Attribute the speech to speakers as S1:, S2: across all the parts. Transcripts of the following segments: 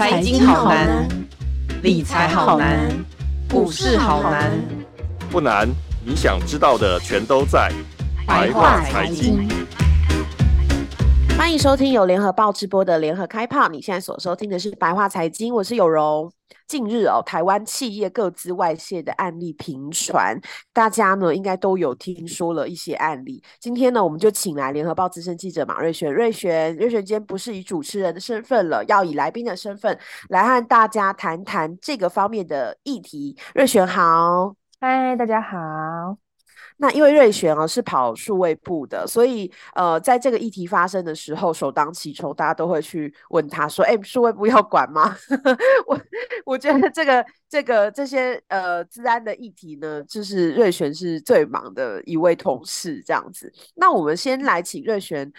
S1: 财经好难，理财好难，股市好难。
S2: 不难，你想知道的全都在白话财经。
S3: 欢迎收听由联合报直播的联合开炮。你现在所收听的是白话财经，我是有容。近日哦，台湾企业各自外泄的案例频传，大家呢应该都有听说了一些案例。今天呢，我们就请来联合报资深记者马瑞璇，瑞璇，瑞璇今天不是以主持人的身份了，要以来宾的身份来和大家谈谈这个方面的议题。瑞璇好，
S4: 嗨，大家好。
S3: 那因为瑞璇啊是跑数位部的，所以呃，在这个议题发生的时候，首当其冲，大家都会去问他说：“哎，数位部要管吗？” 我我觉得这个这个这些呃资安的议题呢，就是瑞璇是最忙的一位同事这样子。那我们先来请瑞璇，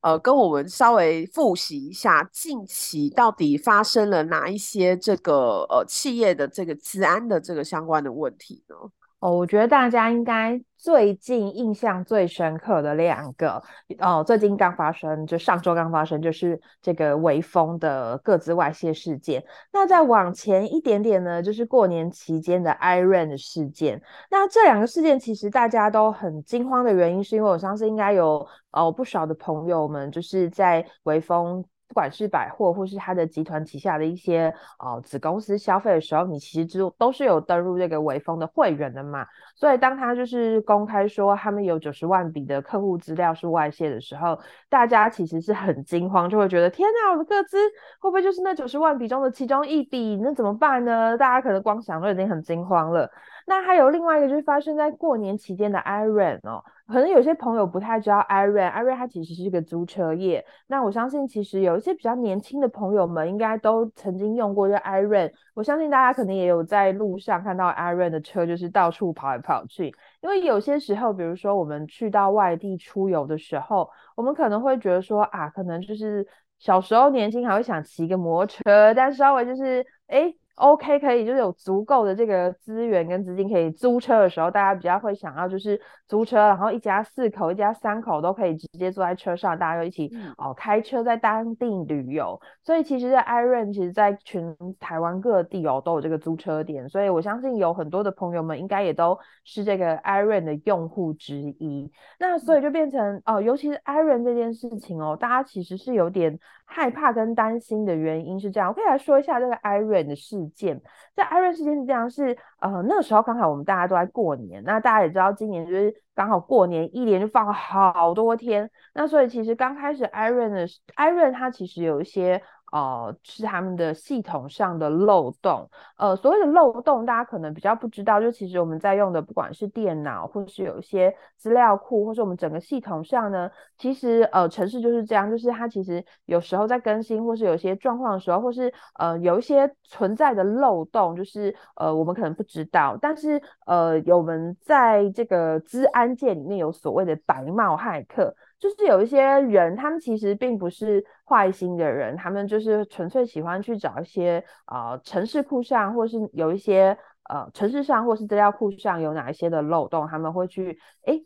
S3: 呃，跟我们稍微复习一下近期到底发生了哪一些这个呃企业的这个资安的这个相关的问题呢？
S4: 哦，我觉得大家应该最近印象最深刻的两个，哦，最近刚发生，就上周刚发生，就是这个微风的各自外泄事件。那再往前一点点呢，就是过年期间的 Iron 事件。那这两个事件其实大家都很惊慌的原因，是因为我相信应该有哦不少的朋友们就是在微风。不管是百货或是他的集团旗下的一些呃子公司消费的时候，你其实就都是有登入这个微风的会员的嘛。所以当他就是公开说他们有九十万笔的客户资料是外泄的时候，大家其实是很惊慌，就会觉得天哪，我的个资会不会就是那九十万笔中的其中一笔？那怎么办呢？大家可能光想都已经很惊慌了。那还有另外一个就是发生在过年期间的 Iron 哦。可能有些朋友不太知道 iRAN，iRAN 它其实是一个租车业。那我相信，其实有一些比较年轻的朋友们应该都曾经用过这 iRAN。我相信大家可能也有在路上看到 iRAN 的车，就是到处跑来跑去。因为有些时候，比如说我们去到外地出游的时候，我们可能会觉得说啊，可能就是小时候年轻还会想骑个摩托车，但稍微就是诶 OK，可以，就是有足够的这个资源跟资金可以租车的时候，大家比较会想要就是租车，然后一家四口、一家三口都可以直接坐在车上，大家就一起哦开车在当地旅游。所以其实，在 iRAN 其实，在全台湾各地哦都有这个租车点，所以我相信有很多的朋友们应该也都是这个 iRAN 的用户之一。那所以就变成哦，尤其是 iRAN 这件事情哦，大家其实是有点害怕跟担心的原因是这样，我可以来说一下这个 iRAN 的事。件在 iRAN 事件是这样，是呃那个时候刚好我们大家都在过年，那大家也知道今年就是刚好过年一连就放了好多天，那所以其实刚开始艾瑞的 iRAN 它其实有一些。呃，是他们的系统上的漏洞。呃，所谓的漏洞，大家可能比较不知道，就其实我们在用的，不管是电脑，或是有一些资料库，或是我们整个系统上呢，其实呃，程式就是这样，就是它其实有时候在更新，或是有些状况的时候，或是呃有一些存在的漏洞，就是呃我们可能不知道，但是呃有我们在这个资安界里面有所谓的白帽骇客。就是有一些人，他们其实并不是坏心的人，他们就是纯粹喜欢去找一些呃城市库上，或是有一些呃城市上，或是资料库上有哪一些的漏洞，他们会去诶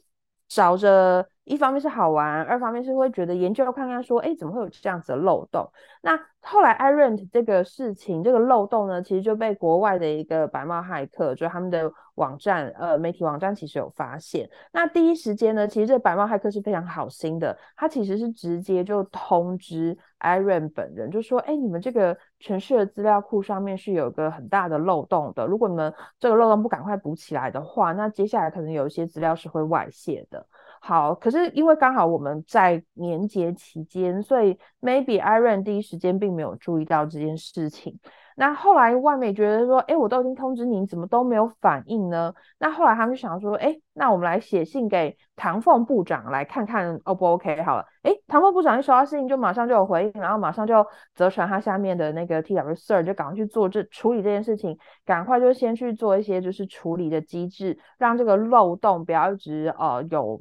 S4: 找着。一方面是好玩，二方面是会觉得研究看看说，哎，怎么会有这样子的漏洞？那后来 iRAN 这个事情，这个漏洞呢，其实就被国外的一个白帽骇客，就他们的网站，呃，媒体网站其实有发现。那第一时间呢，其实这白帽骇客是非常好心的，他其实是直接就通知 iRAN 本人，就说，哎，你们这个城市的资料库上面是有个很大的漏洞的，如果你们这个漏洞不赶快补起来的话，那接下来可能有一些资料是会外泄的。好，可是因为刚好我们在年节期间，所以 maybe Iron 第一时间并没有注意到这件事情。那后来外媒觉得说，哎，我都已经通知你，怎么都没有反应呢？那后来他们就想说，哎，那我们来写信给唐凤部长来看看，O 不 OK？好了，哎，唐凤部长一收到信就马上就有回应，然后马上就责传他下面的那个 TW Sir 就赶快去做这处理这件事情，赶快就先去做一些就是处理的机制，让这个漏洞不要一直呃有。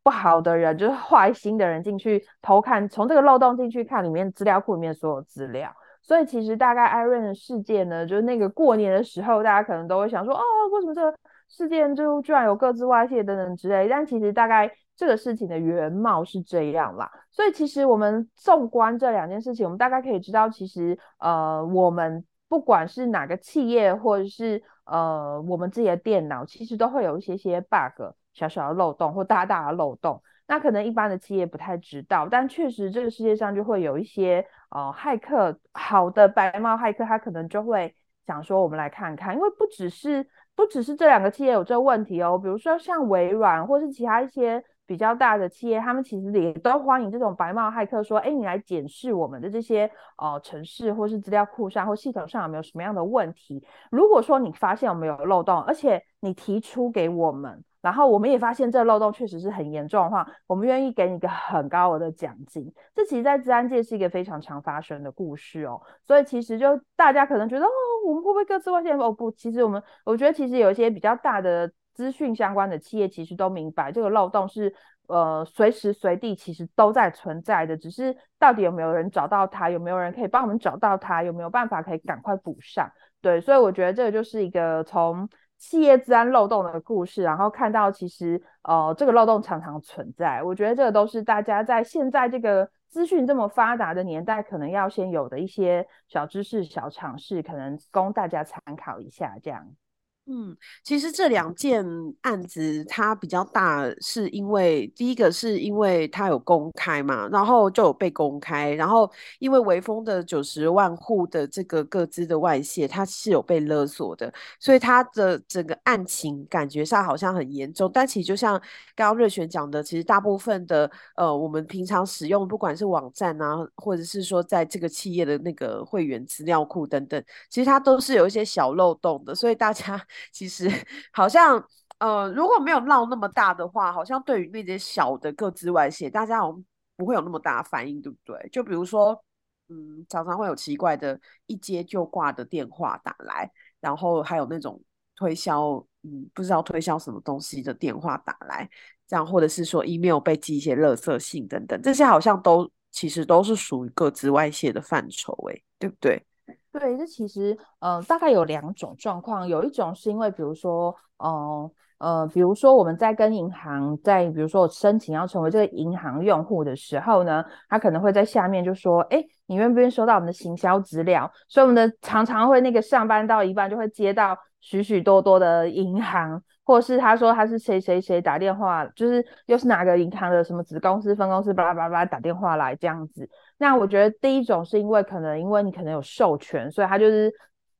S4: 不好的人就是坏心的人进去偷看，从这个漏洞进去看里面资料库里面所有资料，所以其实大概 iRAN 的事件呢，就是那个过年的时候，大家可能都会想说，哦，为什么这个事件就居然有各自外泄等等之类，但其实大概这个事情的原貌是这样啦。所以其实我们纵观这两件事情，我们大概可以知道，其实呃，我们不管是哪个企业，或者是呃我们自己的电脑，其实都会有一些些 bug、小小的漏洞或大大的漏洞。那可能一般的企业不太知道，但确实这个世界上就会有一些呃骇客，好的白帽骇客，他可能就会想说，我们来看看，因为不只是不只是这两个企业有这个问题哦，比如说像微软或是其他一些比较大的企业，他们其实也都欢迎这种白帽骇客说，哎，你来检视我们的这些呃城市或是资料库上或系统上有没有什么样的问题。如果说你发现我们有漏洞，而且你提出给我们。然后我们也发现这漏洞确实是很严重的话，我们愿意给你一个很高额的奖金。这其实，在资安界是一个非常常发生的故事哦。所以其实就大家可能觉得哦，我们会不会各自外泄？哦不，其实我们我觉得其实有一些比较大的资讯相关的企业，其实都明白这个漏洞是呃随时随地其实都在存在的，只是到底有没有人找到它，有没有人可以帮我们找到它，有没有办法可以赶快补上？对，所以我觉得这个就是一个从。企业资安漏洞的故事，然后看到其实呃这个漏洞常常存在，我觉得这个都是大家在现在这个资讯这么发达的年代，可能要先有的一些小知识、小常识，可能供大家参考一下这样。
S3: 嗯，其实这两件案子它比较大，是因为第一个是因为它有公开嘛，然后就有被公开，然后因为微风的九十万户的这个个资的外泄，它是有被勒索的，所以它的整个案情感觉上好像很严重，但其实就像刚刚瑞璇讲的，其实大部分的呃我们平常使用不管是网站啊，或者是说在这个企业的那个会员资料库等等，其实它都是有一些小漏洞的，所以大家。其实好像，呃，如果没有闹那么大的话，好像对于那些小的个资外泄，大家好像不会有那么大反应，对不对？就比如说，嗯，常常会有奇怪的一接就挂的电话打来，然后还有那种推销，嗯，不知道推销什么东西的电话打来，这样或者是说 email 被寄一些垃圾信等等，这些好像都其实都是属于个资外泄的范畴，诶，对不对？
S4: 对，这其实呃大概有两种状况，有一种是因为比如说，呃呃，比如说我们在跟银行在比如说我申请要成为这个银行用户的时候呢，他可能会在下面就说，哎，你愿不愿意收到我们的行销资料？所以我们的常常会那个上班到一半就会接到许许多多的银行。或是他说他是谁谁谁打电话，就是又是哪个银行的什么子公司、分公司，巴拉巴拉打电话来这样子。那我觉得第一种是因为可能因为你可能有授权，所以他就是。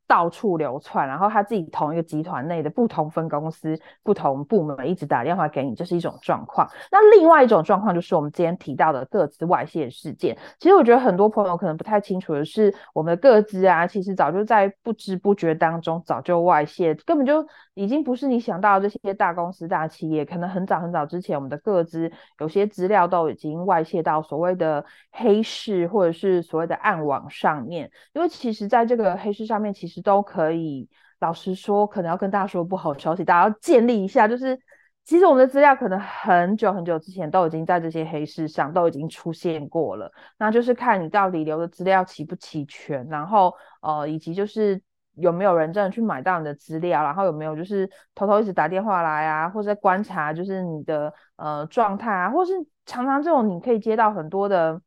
S4: 到处流窜，然后他自己同一个集团内的不同分公司、不同部门一直打电话给你，这是一种状况。那另外一种状况就是我们今天提到的个资外泄事件。其实我觉得很多朋友可能不太清楚的是，我们的个资啊，其实早就在不知不觉当中早就外泄，根本就已经不是你想到的这些大公司、大企业，可能很早很早之前，我们的各资有些资料都已经外泄到所谓的黑市或者是所谓的暗网上面。因为其实在这个黑市上面，其实都可以，老实说，可能要跟大家说不好消息，大家要建立一下，就是其实我们的资料可能很久很久之前都已经在这些黑市上都已经出现过了，那就是看你到底留的资料齐不齐全，然后呃，以及就是有没有人真的去买到你的资料，然后有没有就是偷偷一直打电话来啊，或者观察就是你的呃状态啊，或是常常这种你可以接到很多的。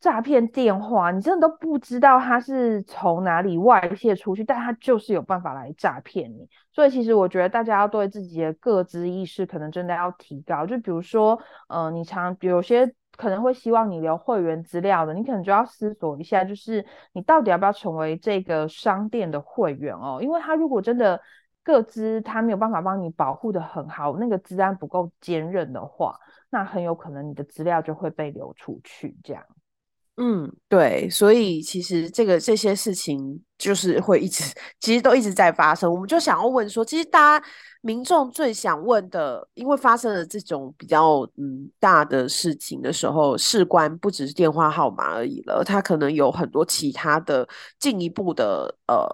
S4: 诈骗电话，你真的都不知道他是从哪里外泄出去，但他就是有办法来诈骗你。所以其实我觉得大家要对自己的个资意识可能真的要提高。就比如说，呃，你常有些可能会希望你留会员资料的，你可能就要思索一下，就是你到底要不要成为这个商店的会员哦？因为他如果真的个资他没有办法帮你保护得很好，那个资安不够坚韧的话，那很有可能你的资料就会被流出去，这样。
S3: 嗯，对，所以其实这个这些事情就是会一直，其实都一直在发生。我们就想要问说，其实大家民众最想问的，因为发生了这种比较嗯大的事情的时候，事关不只是电话号码而已了，他可能有很多其他的进一步的呃。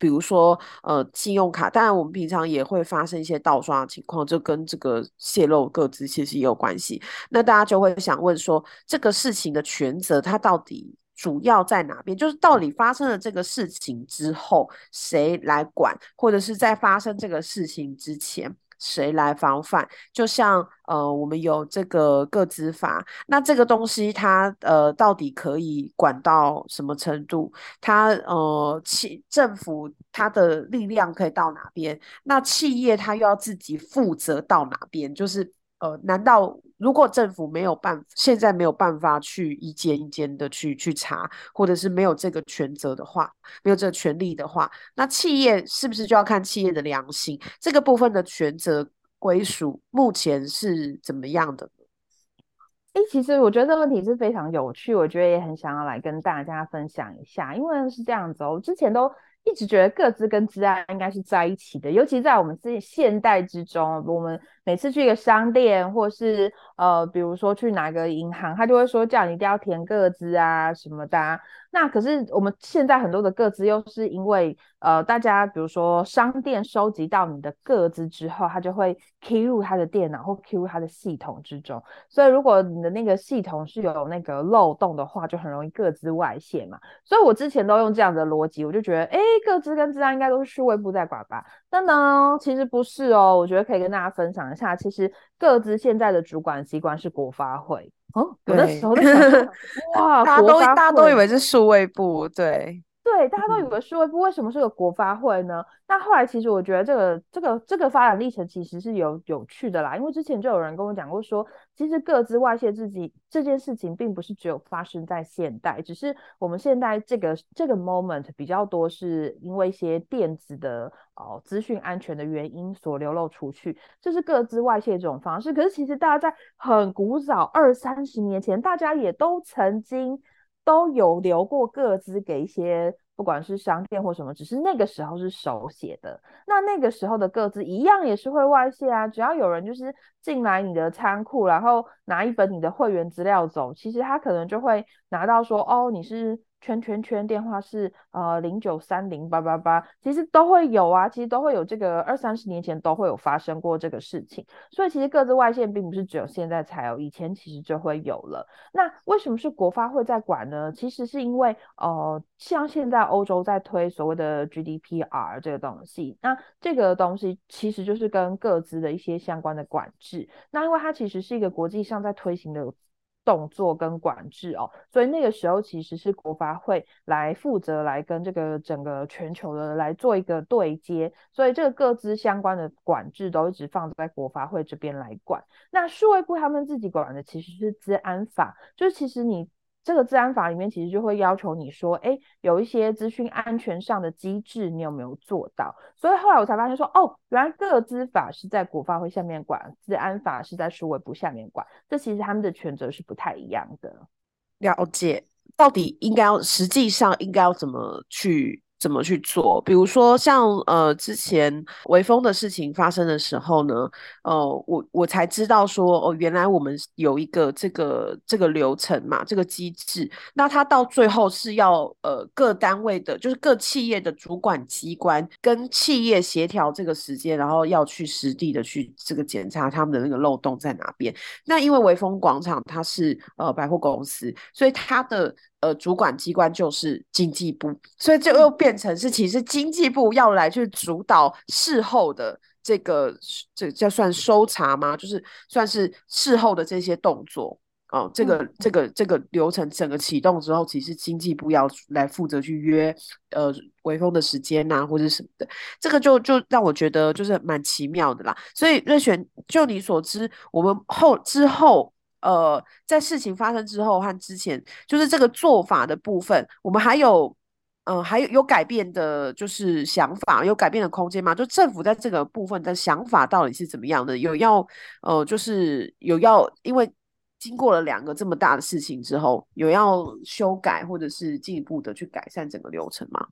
S3: 比如说，呃，信用卡，当然我们平常也会发生一些盗刷的情况，就跟这个泄露个资其实也有关系。那大家就会想问说，这个事情的权责它到底主要在哪边？就是到底发生了这个事情之后，谁来管，或者是在发生这个事情之前，谁来防范？就像呃，我们有这个个资法，那这个东西它呃到底可以管到什么程度？它呃企政府它的力量可以到哪边？那企业它又要自己负责到哪边？就是。呃，难道如果政府没有办法，现在没有办法去一间一间的去去查，或者是没有这个权责的话，没有这个权利的话，那企业是不是就要看企业的良心？这个部分的权责归属目前是怎么样的？
S4: 诶，其实我觉得这个问题是非常有趣，我觉得也很想要来跟大家分享一下，因为是这样子哦，我之前都。一直觉得个资跟资安应该是在一起的，尤其在我们自己现代之中，我们每次去一个商店，或是呃，比如说去哪个银行，他就会说叫你一定要填个资啊什么的。那可是我们现在很多的个资又是因为呃，大家比如说商店收集到你的个资之后，他就会 key 入他的电脑或 key 入他的系统之中。所以如果你的那个系统是有那个漏洞的话，就很容易个资外泄嘛。所以我之前都用这样的逻辑，我就觉得，哎，个资跟资安应该都是数位部在管吧？但呢，其实不是哦。我觉得可以跟大家分享一下，其实个资现在的主管机关是国发会。哦，我那时候在想，哇，
S3: 大家都大家都以为是数位部，对。
S4: 对，大家都以为数位部为什么是个国发会呢？那后来其实我觉得这个这个这个发展历程其实是有有趣的啦，因为之前就有人跟我讲过说，其实各自外泄自己这件事情并不是只有发生在现代，只是我们现在这个这个 moment 比较多是因为一些电子的哦资讯安全的原因所流露出去，这是各自外泄这种方式。可是其实大家在很古早二三十年前，大家也都曾经。都有留过各自给一些，不管是商店或什么，只是那个时候是手写的。那那个时候的各自一样也是会外泄啊，只要有人就是进来你的仓库，然后拿一本你的会员资料走，其实他可能就会拿到说，哦，你是。圈圈圈电话是呃零九三零八八八，其实都会有啊，其实都会有这个二三十年前都会有发生过这个事情，所以其实个资外泄并不是只有现在才有，以前其实就会有了。那为什么是国发会在管呢？其实是因为呃像现在欧洲在推所谓的 GDPR 这个东西，那这个东西其实就是跟个资的一些相关的管制。那因为它其实是一个国际上在推行的。动作跟管制哦，所以那个时候其实是国发会来负责来跟这个整个全球的来做一个对接，所以这个各资相关的管制都一直放在国发会这边来管。那数位部他们自己管的其实是资安法，就是其实你。这个治安法里面其实就会要求你说，哎，有一些资讯安全上的机制，你有没有做到？所以后来我才发现说，哦，原来个资法是在国发会下面管，治安法是在数位部下面管，这其实他们的权责是不太一样的。
S3: 了解，到底应该要实际上应该要怎么去？怎么去做？比如说像呃之前微风的事情发生的时候呢，呃我我才知道说哦，原来我们有一个这个这个流程嘛，这个机制。那它到最后是要呃各单位的，就是各企业的主管机关跟企业协调这个时间，然后要去实地的去这个检查他们的那个漏洞在哪边。那因为微风广场它是呃百货公司，所以它的。呃，主管机关就是经济部，所以就又变成是其实经济部要来去主导事后的这个，这叫算收查吗？就是算是事后的这些动作哦、呃。这个这个这个流程整个启动之后，其实经济部要来负责去约呃微风的时间呐、啊，或者什么的。这个就就让我觉得就是蛮奇妙的啦。所以瑞璇，就你所知，我们后之后。呃，在事情发生之后和之前，就是这个做法的部分，我们还有，呃，还有有改变的，就是想法有改变的空间吗？就政府在这个部分的想法到底是怎么样的？有要，呃，就是有要，因为经过了两个这么大的事情之后，有要修改或者是进一步的去改善整个流程吗？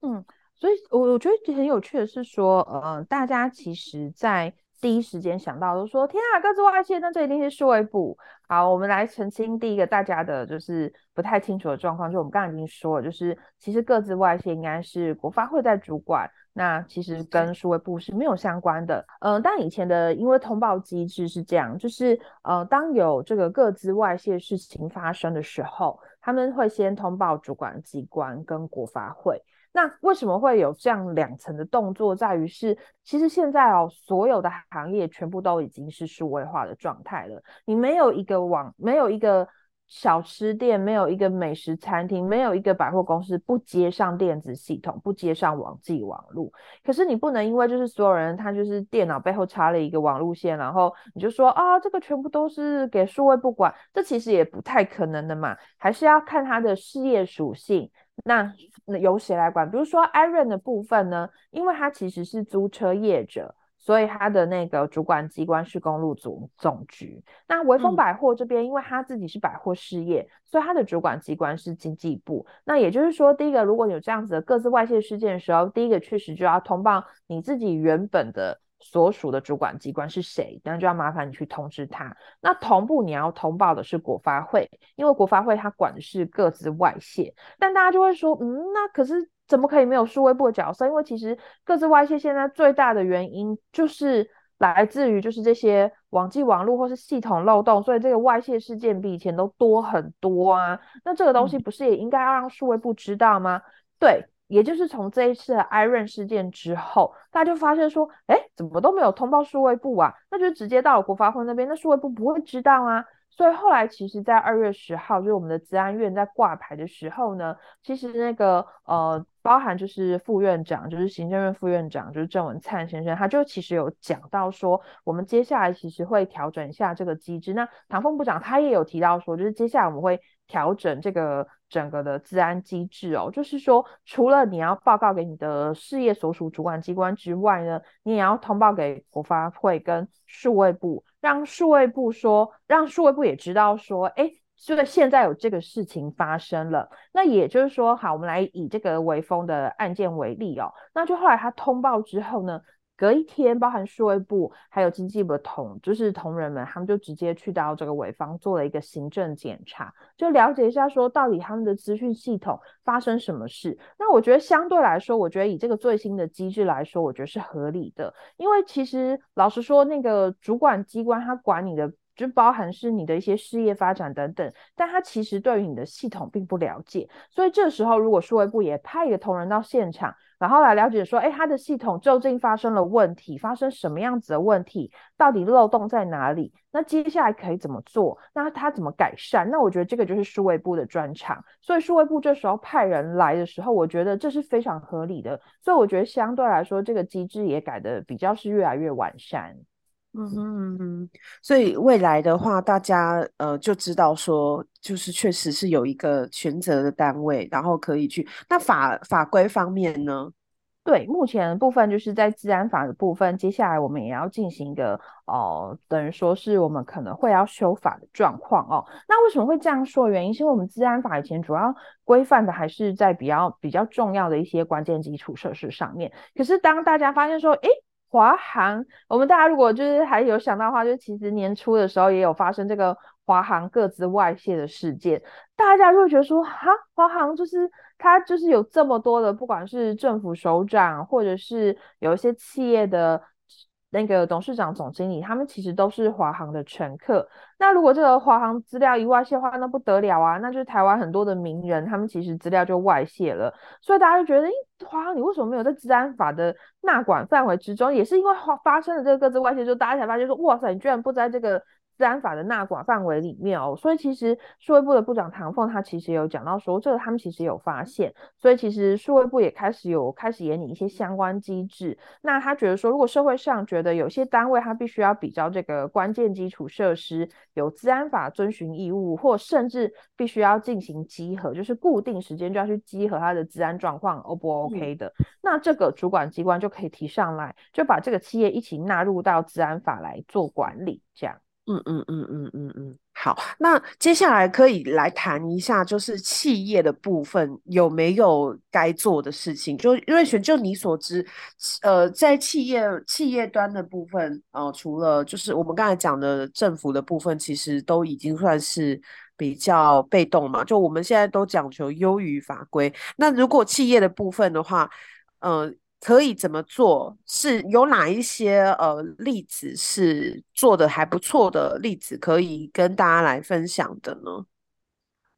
S4: 嗯，所以我我觉得很有趣的是说，呃，大家其实，在第一时间想到都说天啊，各自外泄，那这一定是数位部。好，我们来澄清第一个大家的就是不太清楚的状况，就我们刚刚已经说了，就是其实各自外泄应该是国发会在主管，那其实跟数位部是没有相关的。嗯、呃，但以前的因为通报机制是这样，就是呃，当有这个各自外泄事情发生的时候，他们会先通报主管机关跟国发会。那为什么会有这样两层的动作？在于是，其实现在哦，所有的行业全部都已经是数位化的状态了。你没有一个网，没有一个。小吃店没有一个美食餐厅，没有一个百货公司不接上电子系统，不接上网际网路。可是你不能因为就是所有人他就是电脑背后插了一个网路线，然后你就说啊，这个全部都是给数位不管，这其实也不太可能的嘛。还是要看他的事业属性，那由谁来管？比如说 iRent 的部分呢，因为他其实是租车业者。所以他的那个主管机关是公路总总局。那微风百货这边，因为他自己是百货事业，嗯、所以他的主管机关是经济部。那也就是说，第一个，如果有这样子的各自外泄事件的时候，第一个确实就要通报你自己原本的所属的主管机关是谁，那就要麻烦你去通知他。那同步你要通报的是国发会，因为国发会他管的是各自外泄。但大家就会说，嗯，那可是。怎么可以没有数位部的角色？因为其实各自外泄现在最大的原因就是来自于就是这些网际网络或是系统漏洞，所以这个外泄事件比以前都多很多啊。那这个东西不是也应该要让数位部知道吗？嗯、对，也就是从这一次的 iRent 事件之后，大家就发现说，哎，怎么都没有通报数位部啊？那就直接到了国发会那边，那数位部不会知道啊。所以后来，其实，在二月十号，就是我们的资安院在挂牌的时候呢，其实那个呃，包含就是副院长，就是行政院副院长，就是郑文灿先生，他就其实有讲到说，我们接下来其实会调整一下这个机制。那唐凤部长他也有提到说，就是接下来我们会调整这个整个的治安机制哦，就是说，除了你要报告给你的事业所属主管机关之外呢，你也要通报给国发会跟数位部。让数位部说，让数位部也知道说，哎，就在现在有这个事情发生了。那也就是说，好，我们来以这个微风的案件为例哦。那就后来他通报之后呢，隔一天，包含数位部还有经济部的同，就是同仁们，他们就直接去到这个微风做了一个行政检查，就了解一下说到底他们的资讯系统发生什么事。那我觉得相对来说，我觉得以这个最新的机制来说，我觉得是合理的，因为其实老实说，那个主管机关他管你的。就包含是你的一些事业发展等等，但他其实对于你的系统并不了解，所以这时候如果数位部也派一个同仁到现场，然后来了解说，哎，他的系统究竟发生了问题，发生什么样子的问题，到底漏洞在哪里？那接下来可以怎么做？那他怎么改善？那我觉得这个就是数位部的专长，所以数位部这时候派人来的时候，我觉得这是非常合理的，所以我觉得相对来说，这个机制也改的比较是越来越完善。
S3: 嗯哼嗯哼，所以未来的话，大家呃就知道说，就是确实是有一个权责的单位，然后可以去。那法法规方面呢？
S4: 对，目前的部分就是在治安法的部分，接下来我们也要进行一个哦、等于说是我们可能会要修法的状况哦。那为什么会这样说？原因是因为我们治安法以前主要规范的还是在比较比较重要的一些关键基础设施上面。可是当大家发现说，诶华航，我们大家如果就是还有想到的话，就其实年初的时候也有发生这个华航各自外泄的事件，大家就会觉得说，哈，华航就是它就是有这么多的，不管是政府首长，或者是有一些企业的。那个董事长、总经理，他们其实都是华航的乘客。那如果这个华航资料一外泄的话，那不得了啊！那就是台湾很多的名人，他们其实资料就外泄了。所以大家就觉得，诶，华航你为什么没有在治安法的纳管范围之中？也是因为发发生了这个各自外泄，就大家才发现说，哇塞，你居然不在这个。资安法的纳管范围里面哦，所以其实数位部的部长唐凤他其实有讲到说，这个他们其实有发现，所以其实数位部也开始有开始研拟一些相关机制。那他觉得说，如果社会上觉得有些单位他必须要比较这个关键基础设施有治安法遵循义务，或甚至必须要进行稽核，就是固定时间就要去稽核他的治安状况 O 不 OK 的，嗯、那这个主管机关就可以提上来，就把这个企业一起纳入到治安法来做管理，这样。
S3: 嗯嗯嗯嗯嗯嗯，好，那接下来可以来谈一下，就是企业的部分有没有该做的事情？就瑞璇，就你所知，呃，在企业企业端的部分，呃，除了就是我们刚才讲的政府的部分，其实都已经算是比较被动嘛。就我们现在都讲求优于法规，那如果企业的部分的话，呃。可以怎么做？是有哪一些呃例子是做的还不错的例子，可以跟大家来分享的呢？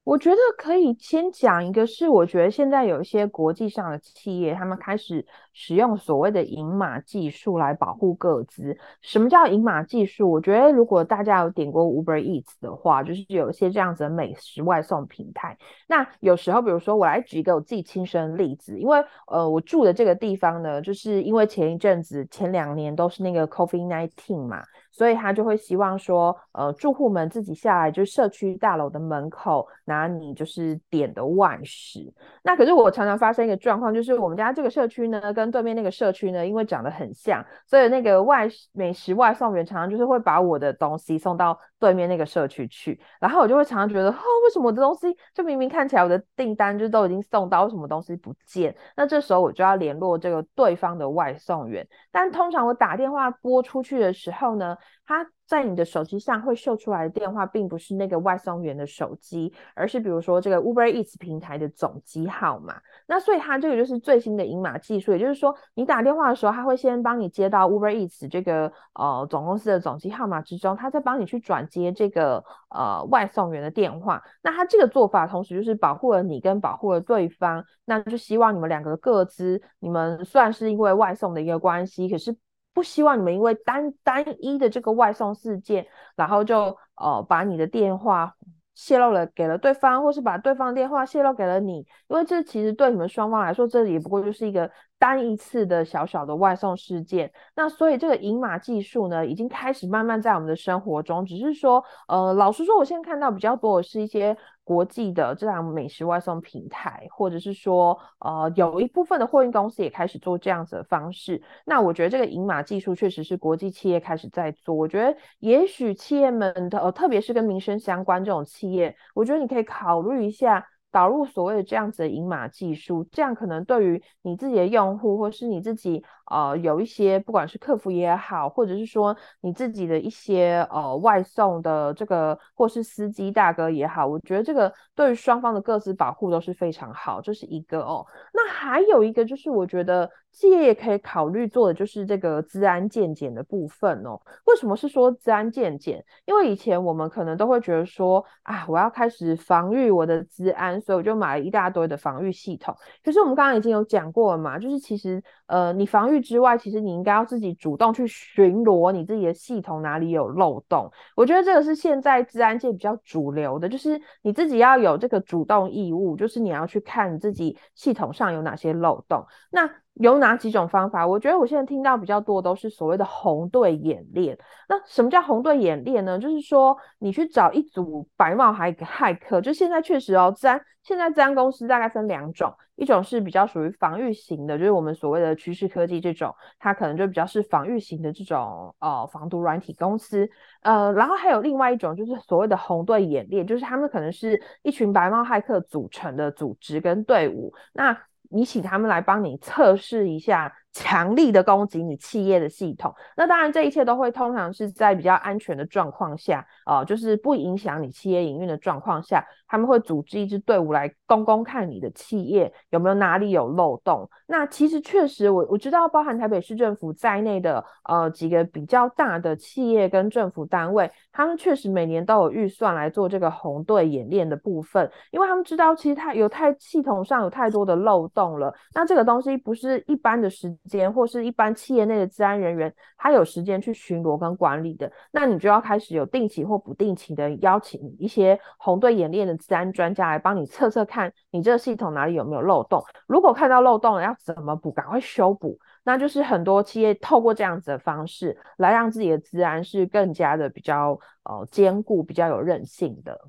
S4: 我觉得可以先讲一个，是我觉得现在有一些国际上的企业，他们开始使用所谓的银码技术来保护个资。什么叫银码技术？我觉得如果大家有点过 Uber Eats 的话，就是有一些这样子的美食外送平台。那有时候，比如说我来举一个我自己亲身的例子，因为呃我住的这个地方呢，就是因为前一阵子前两年都是那个 COVID-19 嘛。所以他就会希望说，呃，住户们自己下来，就是社区大楼的门口拿你就是点的外食。那可是我常常发生一个状况，就是我们家这个社区呢，跟对面那个社区呢，因为长得很像，所以那个外美食外送员常常就是会把我的东西送到对面那个社区去，然后我就会常常觉得，哦，为什么我的东西就明明看起来我的订单就都已经送到，为什么东西不见？那这时候我就要联络这个对方的外送员，但通常我打电话拨出去的时候呢，他在你的手机上会秀出来的电话，并不是那个外送员的手机，而是比如说这个 Uber Eats 平台的总机号码。那所以它这个就是最新的银码技术，也就是说，你打电话的时候，他会先帮你接到 Uber Eats 这个呃总公司的总机号码之中，他再帮你去转接这个呃外送员的电话。那他这个做法，同时就是保护了你跟保护了对方。那就希望你们两个的个资，你们算是因为外送的一个关系，可是。不希望你们因为单单一的这个外送事件，然后就呃把你的电话泄露了给了对方，或是把对方电话泄露给了你，因为这其实对你们双方来说，这也不过就是一个。单一次的小小的外送事件，那所以这个银码技术呢，已经开始慢慢在我们的生活中。只是说，呃，老实说，我现在看到比较多的是一些国际的这样美食外送平台，或者是说，呃，有一部分的货运公司也开始做这样子的方式。那我觉得这个银码技术确实是国际企业开始在做。我觉得也许企业们的，呃，特别是跟民生相关这种企业，我觉得你可以考虑一下。导入所谓的这样子的饮码技术，这样可能对于你自己的用户，或是你自己呃有一些不管是客服也好，或者是说你自己的一些呃外送的这个或是司机大哥也好，我觉得这个对于双方的各自保护都是非常好，这是一个哦。那还有一个就是我觉得。企业也可以考虑做的就是这个资安健检的部分哦。为什么是说资安健检？因为以前我们可能都会觉得说，啊，我要开始防御我的资安，所以我就买了一大堆的防御系统。可是我们刚刚已经有讲过了嘛，就是其实，呃，你防御之外，其实你应该要自己主动去巡逻你自己的系统哪里有漏洞。我觉得这个是现在资安界比较主流的，就是你自己要有这个主动义务，就是你要去看自己系统上有哪些漏洞。那有哪几种方法？我觉得我现在听到比较多都是所谓的红队演练。那什么叫红队演练呢？就是说你去找一组白帽骇骇客，就现在确实哦，资安现在资安公司大概分两种，一种是比较属于防御型的，就是我们所谓的趋势科技这种，它可能就比较是防御型的这种呃防毒软体公司。呃，然后还有另外一种就是所谓的红队演练，就是他们可能是一群白帽骇客组成的组织跟队伍。那你请他们来帮你测试一下。强力的攻击你企业的系统，那当然这一切都会通常是在比较安全的状况下，呃，就是不影响你企业营运的状况下，他们会组织一支队伍来公公看你的企业有没有哪里有漏洞。那其实确实我，我知道包含台北市政府在内的呃几个比较大的企业跟政府单位，他们确实每年都有预算来做这个红队演练的部分，因为他们知道其实它有太系统上有太多的漏洞了。那这个东西不是一般的时间或是一般企业内的治安人员，他有时间去巡逻跟管理的，那你就要开始有定期或不定期的邀请一些红队演练的治安专家来帮你测测看，你这个系统哪里有没有漏洞。如果看到漏洞了，要怎么补？赶快修补。那就是很多企业透过这样子的方式来让自己的治安是更加的比较呃坚固、比较有韧性的。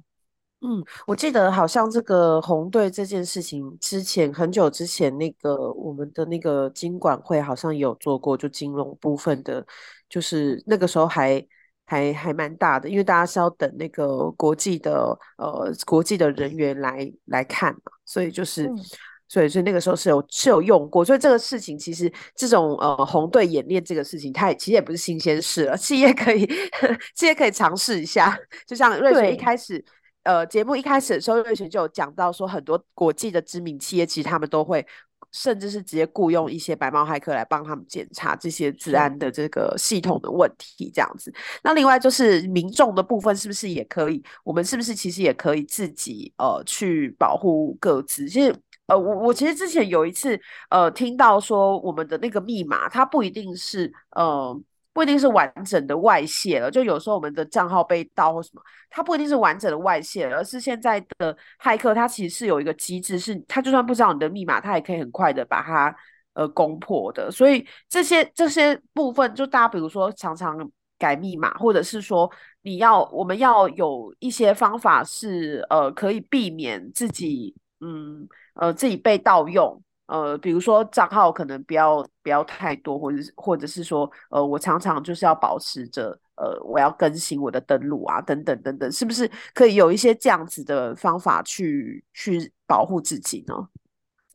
S3: 嗯，我记得好像这个红队这件事情之前很久之前，那个我们的那个金管会好像也有做过，就金融部分的，就是那个时候还还还蛮大的，因为大家是要等那个国际的呃国际的人员来来看嘛，所以就是、嗯、所以所以那个时候是有是有用过，所以这个事情其实这种呃红队演练这个事情，它也其实也不是新鲜事了，企业可以 企业可以尝试一下，就像瑞雪一开始。呃，节目一开始的时候，瑞雪就有讲到说，很多国际的知名企业其实他们都会甚至是直接雇佣一些白帽骇客来帮他们检查这些治安的这个系统的问题，这样子。那另外就是民众的部分，是不是也可以？我们是不是其实也可以自己呃去保护各自？其实呃，我我其实之前有一次呃听到说，我们的那个密码它不一定是呃。不一定是完整的外泄了，就有时候我们的账号被盗或什么，它不一定是完整的外泄，而是现在的骇客他其实是有一个机制，是他就算不知道你的密码，他也可以很快的把它呃攻破的。所以这些这些部分，就大家比如说常常改密码，或者是说你要我们要有一些方法是呃可以避免自己嗯呃自己被盗用。呃，比如说账号可能不要不要太多，或者或者是说，呃，我常常就是要保持着，呃，我要更新我的登录啊，等等等等，是不是可以有一些这样子的方法去去保护自己呢？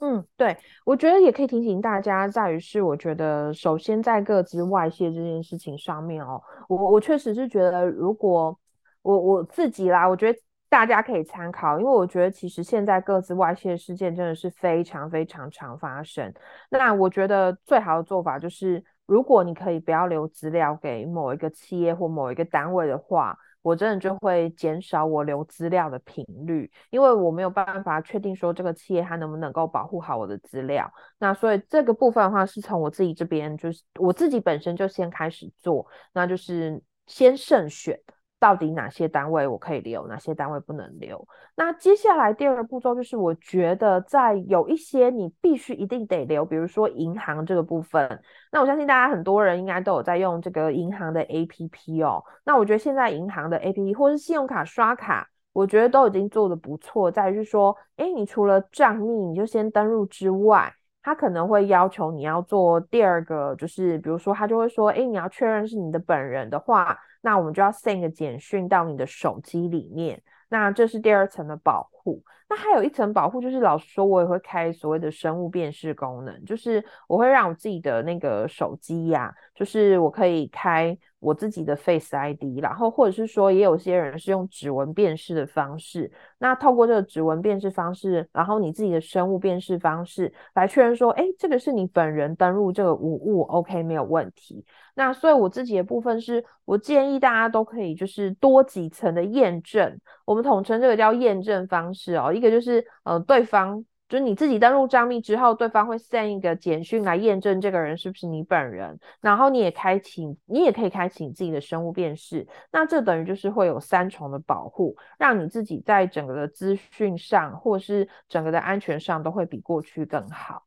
S4: 嗯，对，我觉得也可以提醒大家，在于是我觉得，首先在个资外泄这件事情上面哦，我我确实是觉得，如果我我自己啦，我觉得。大家可以参考，因为我觉得其实现在各自外泄事件真的是非常非常常发生。那我觉得最好的做法就是，如果你可以不要留资料给某一个企业或某一个单位的话，我真的就会减少我留资料的频率，因为我没有办法确定说这个企业它能不能够保护好我的资料。那所以这个部分的话，是从我自己这边，就是我自己本身就先开始做，那就是先慎选。到底哪些单位我可以留，哪些单位不能留？那接下来第二个步骤就是，我觉得在有一些你必须一定得留，比如说银行这个部分。那我相信大家很多人应该都有在用这个银行的 APP 哦。那我觉得现在银行的 APP 或是信用卡刷卡，我觉得都已经做得不错。在于是说，诶，你除了账密你就先登入之外，他可能会要求你要做第二个，就是比如说他就会说，诶，你要确认是你的本人的话。那我们就要 send 个简讯到你的手机里面，那这是第二层的保。护那还有一层保护，就是老实说，我也会开所谓的生物辨识功能，就是我会让我自己的那个手机呀、就是我可以开我自己的 Face ID，然后或者是说，也有些人是用指纹辨识的方式。那透过这个指纹辨识方式，然后你自己的生物辨识方式来确认说，哎，这个是你本人登录这个无误，OK，没有问题。那所以我自己的部分是，我建议大家都可以就是多几层的验证，我们统称这个叫验证方式是哦。一个就是呃，对方就是你自己登录账密之后，对方会 send 一个简讯来验证这个人是不是你本人，然后你也开启，你也可以开启你自己的生物辨识，那这等于就是会有三重的保护，让你自己在整个的资讯上或是整个的安全上都会比过去更好。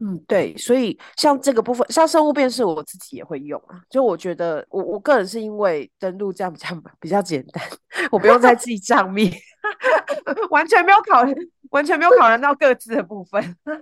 S3: 嗯，对，所以像这个部分，像生物辨识，我自己也会用啊。就我觉得，我我个人是因为登录这样比较比较简单，我不用再记账密，完全没有考，完全没有考量到各自的部分。对，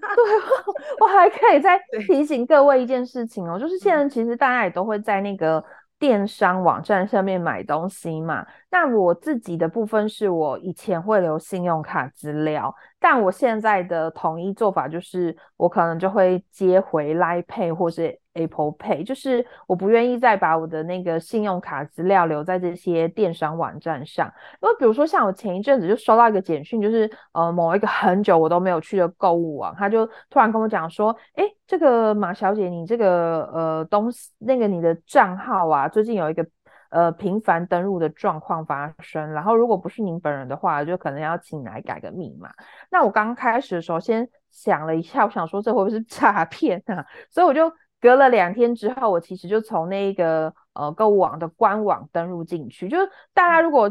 S4: 我还可以再提醒各位一件事情哦，就是现在其实大家也都会在那个电商网站上面买东西嘛。那我自己的部分是我以前会留信用卡资料。但我现在的统一做法就是，我可能就会接回 Lipay 或是 Apple Pay，就是我不愿意再把我的那个信用卡资料留在这些电商网站上。因为比如说像我前一阵子就收到一个简讯，就是呃某一个很久我都没有去的购物网，他就突然跟我讲说，诶，这个马小姐，你这个呃东西那个你的账号啊，最近有一个。呃，频繁登录的状况发生，然后如果不是您本人的话，就可能要请来改个密码。那我刚开始的时候，先想了一下，我想说这会不会是诈骗啊？所以我就隔了两天之后，我其实就从那个呃购物网的官网登录进去。就是大家如果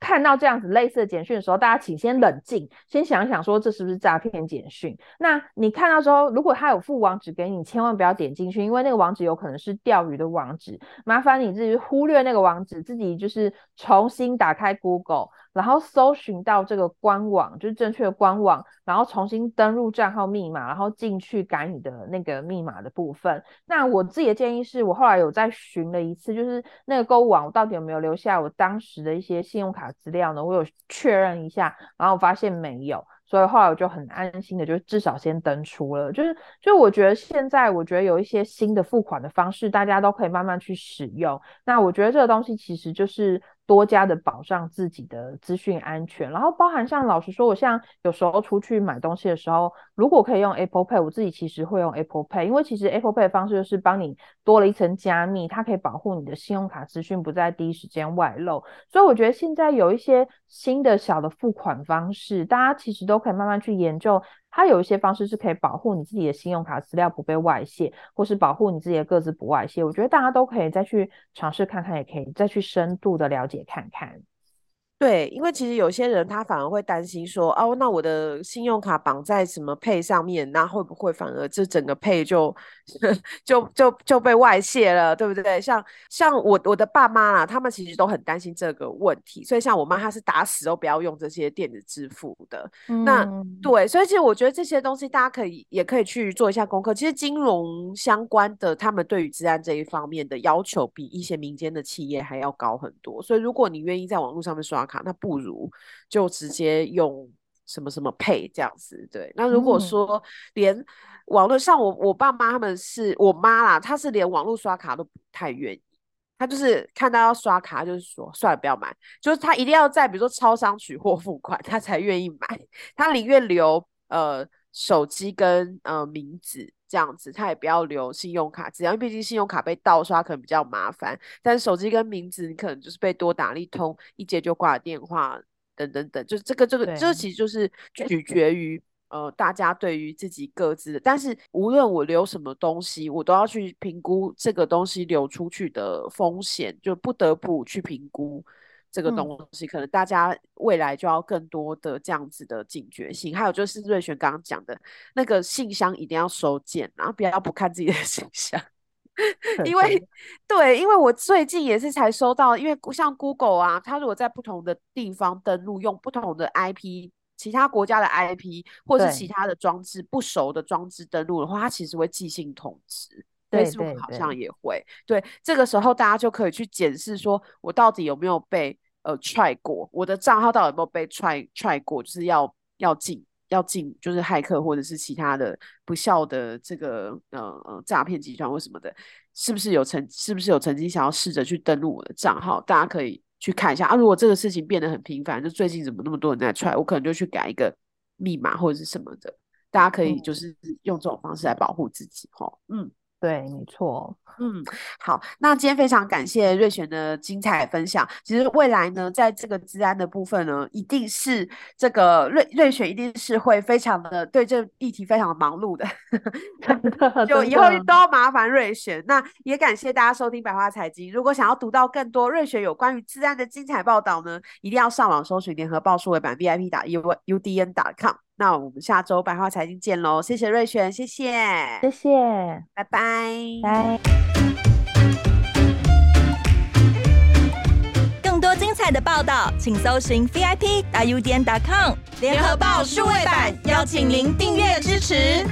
S4: 看到这样子类似的简讯的时候，大家请先冷静，先想想说这是不是诈骗简讯。那你看到之后，如果他有附网址给你，千万不要点进去，因为那个网址有可能是钓鱼的网址。麻烦你自己忽略那个网址，自己就是重新打开 Google。然后搜寻到这个官网，就是正确的官网，然后重新登入账号密码，然后进去改你的那个密码的部分。那我自己的建议是，我后来有再寻了一次，就是那个购物网，我到底有没有留下我当时的一些信用卡资料呢？我有确认一下，然后我发现没有。所以后来我就很安心的，就至少先登出了。就是，就我觉得现在，我觉得有一些新的付款的方式，大家都可以慢慢去使用。那我觉得这个东西其实就是多加的保障自己的资讯安全。然后包含像老实说，我像有时候出去买东西的时候，如果可以用 Apple Pay，我自己其实会用 Apple Pay，因为其实 Apple Pay 的方式就是帮你多了一层加密，它可以保护你的信用卡资讯不在第一时间外漏。所以我觉得现在有一些新的小的付款方式，大家其实都可以慢慢去研究。它有一些方式是可以保护你自己的信用卡资料不被外泄，或是保护你自己的个资不外泄。我觉得大家都可以再去尝试看看，也可以再去深度的了解看看。
S3: 对，因为其实有些人他反而会担心说，哦，那我的信用卡绑在什么 Pay 上面，那会不会反而这整个 Pay 就 就就就被外泄了，对不对？像像我我的爸妈啦，他们其实都很担心这个问题，所以像我妈她是打死都不要用这些电子支付的。嗯、那对，所以其实我觉得这些东西大家可以也可以去做一下功课。其实金融相关的，他们对于治安这一方面的要求，比一些民间的企业还要高很多。所以如果你愿意在网络上面刷卡，那不如就直接用什么什么 Pay 这样子，对。那如果说连网络上我我爸妈他们是我妈啦，她是连网络刷卡都不太愿意，她就是看到要刷卡，就是说算了不要买，就是她一定要在比如说超商取货付款，她才愿意买，她宁愿留呃手机跟呃名字。这样子，他也不要留信用卡，只要毕竟信用卡被盗刷可能比较麻烦，但是手机跟名字你可能就是被多打了一通一接就挂的电话等等等，就是这个这个这其实就是取决于呃大家对于自己各自的，但是无论我留什么东西，我都要去评估这个东西流出去的风险，就不得不去评估。这个东西可能大家未来就要更多的这样子的警觉性，还有就是瑞璇刚刚讲的那个信箱一定要收件，然后不要不看自己的 信箱，因为。对，因为我最近也是才收到，因为像 Google 啊，它如果在不同的地方登录，用不同的 IP，其他国家的 IP 或是其他的装置不熟的装置登录的话，它其实会寄信通知。Facebook 好像也会，对，这个时候大家就可以去检视，说我到底有没有被。呃，踹过我的账号到底有没有被踹踹过？就是要要进要进，就是骇客或者是其他的不孝的这个呃呃诈骗集团或什么的，是不是有曾是不是有曾经想要试着去登录我的账号？大家可以去看一下啊。如果这个事情变得很频繁，就最近怎么那么多人在踹，我可能就去改一个密码或者是什么的。大家可以就是用这种方式来保护自己齁。嗯，
S4: 对，没错。
S3: 嗯，好，那今天非常感谢瑞璇的精彩分享。其实未来呢，在这个治安的部分呢，一定是这个瑞瑞璇一定是会非常的对这议题非常的忙碌的 就以后都要麻烦瑞璇。那也感谢大家收听百花财经。如果想要读到更多瑞璇有关于治安的精彩报道呢，一定要上网搜寻联合报数位版 VIP 打 U U D N 打 com。那我们下周百花财经见喽！谢谢瑞璇，谢谢，
S4: 谢谢，
S3: 拜拜，
S4: 拜。
S1: 更多精彩的报道，请搜寻 VIP 大 U 点 com 联合报数位版，邀请您订阅支持。